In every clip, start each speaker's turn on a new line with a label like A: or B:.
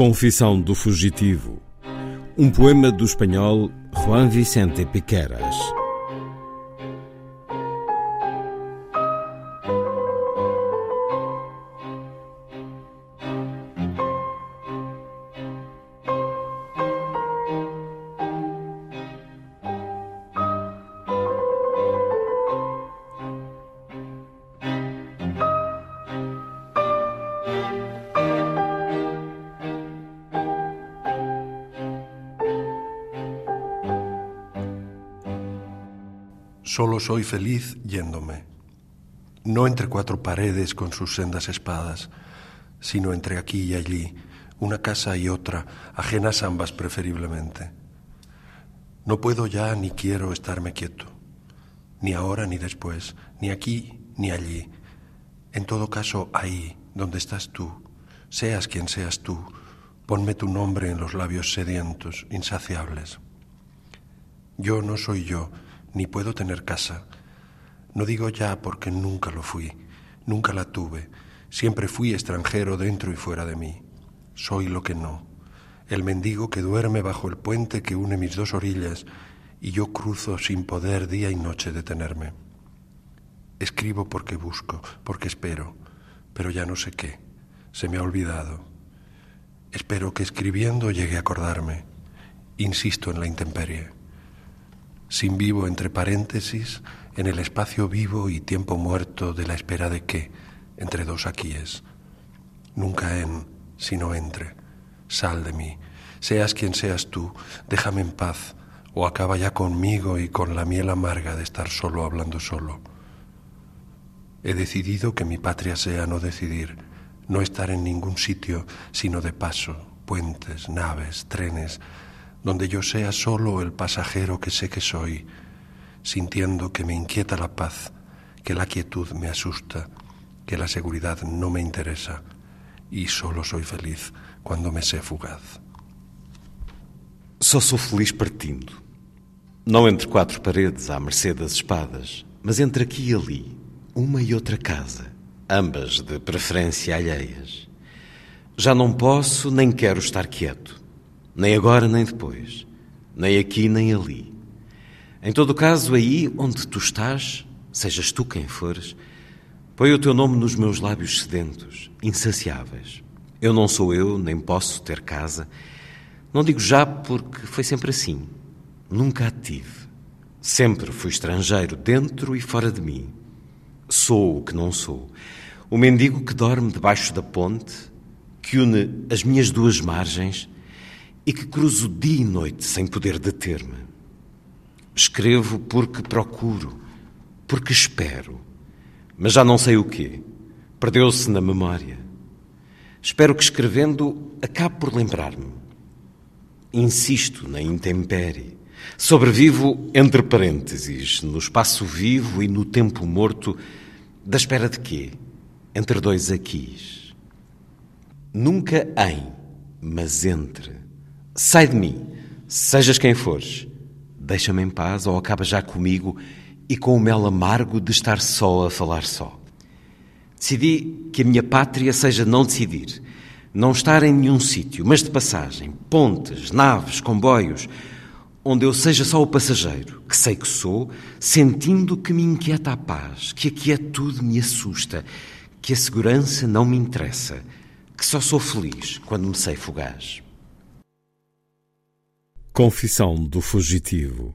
A: Confissão do Fugitivo. Um poema do espanhol Juan Vicente Piqueras.
B: Solo soy feliz yéndome, no entre cuatro paredes con sus sendas espadas, sino entre aquí y allí, una casa y otra, ajenas ambas preferiblemente. No puedo ya ni quiero estarme quieto, ni ahora ni después, ni aquí ni allí. En todo caso, ahí, donde estás tú, seas quien seas tú, ponme tu nombre en los labios sedientos, insaciables. Yo no soy yo, ni puedo tener casa. No digo ya porque nunca lo fui, nunca la tuve, siempre fui extranjero dentro y fuera de mí. Soy lo que no, el mendigo que duerme bajo el puente que une mis dos orillas y yo cruzo sin poder día y noche detenerme. Escribo porque busco, porque espero, pero ya no sé qué, se me ha olvidado. Espero que escribiendo llegue a acordarme. Insisto en la intemperie sin vivo entre paréntesis, en el espacio vivo y tiempo muerto de la espera de que, entre dos aquíes, nunca en, sino entre, sal de mí, seas quien seas tú, déjame en paz, o acaba ya conmigo y con la miel amarga de estar solo hablando solo. He decidido que mi patria sea no decidir, no estar en ningún sitio, sino de paso, puentes, naves, trenes, donde yo sea solo el pasajero que sé que soy, sintiendo que me inquieta la paz, que la quietud me asusta, que la seguridad no me interesa, e solo soy feliz quando me sé fugaz.
C: Só sou feliz partindo. Não entre quatro paredes à mercê das espadas, mas entre aqui e ali, uma e outra casa, ambas de preferência alheias. Já não posso nem quero estar quieto. Nem agora nem depois. Nem aqui nem ali. Em todo caso, aí onde tu estás, sejas tu quem fores, põe o teu nome nos meus lábios sedentos, insaciáveis. Eu não sou eu, nem posso ter casa. Não digo já porque foi sempre assim. Nunca a tive. Sempre fui estrangeiro, dentro e fora de mim. Sou o que não sou. O mendigo que dorme debaixo da ponte, que une as minhas duas margens e que cruzo dia e noite sem poder deter-me. Escrevo porque procuro, porque espero, mas já não sei o quê. Perdeu-se na memória. Espero que escrevendo acabe por lembrar-me. Insisto na intempérie. Sobrevivo entre parênteses, no espaço vivo e no tempo morto, da espera de quê? Entre dois aquis. Nunca em, mas entre. Sai de mim, sejas quem fores. Deixa-me em paz ou acaba já comigo e com o mel amargo de estar só a falar só. Decidi que a minha pátria seja não decidir, não estar em nenhum sítio, mas de passagem, pontes, naves, comboios, onde eu seja só o passageiro, que sei que sou, sentindo que me inquieta a paz, que a quietude me assusta, que a segurança não me interessa,
D: que só sou feliz quando me sei fugaz.
C: Confissão do Fugitivo.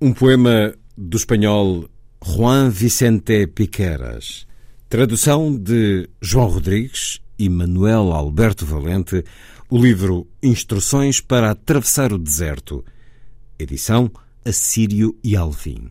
C: Um poema do espanhol Juan Vicente Piqueras. Tradução de João Rodrigues e Manuel Alberto Valente. O livro Instruções para Atravessar o Deserto. Edição Assírio e Alvim.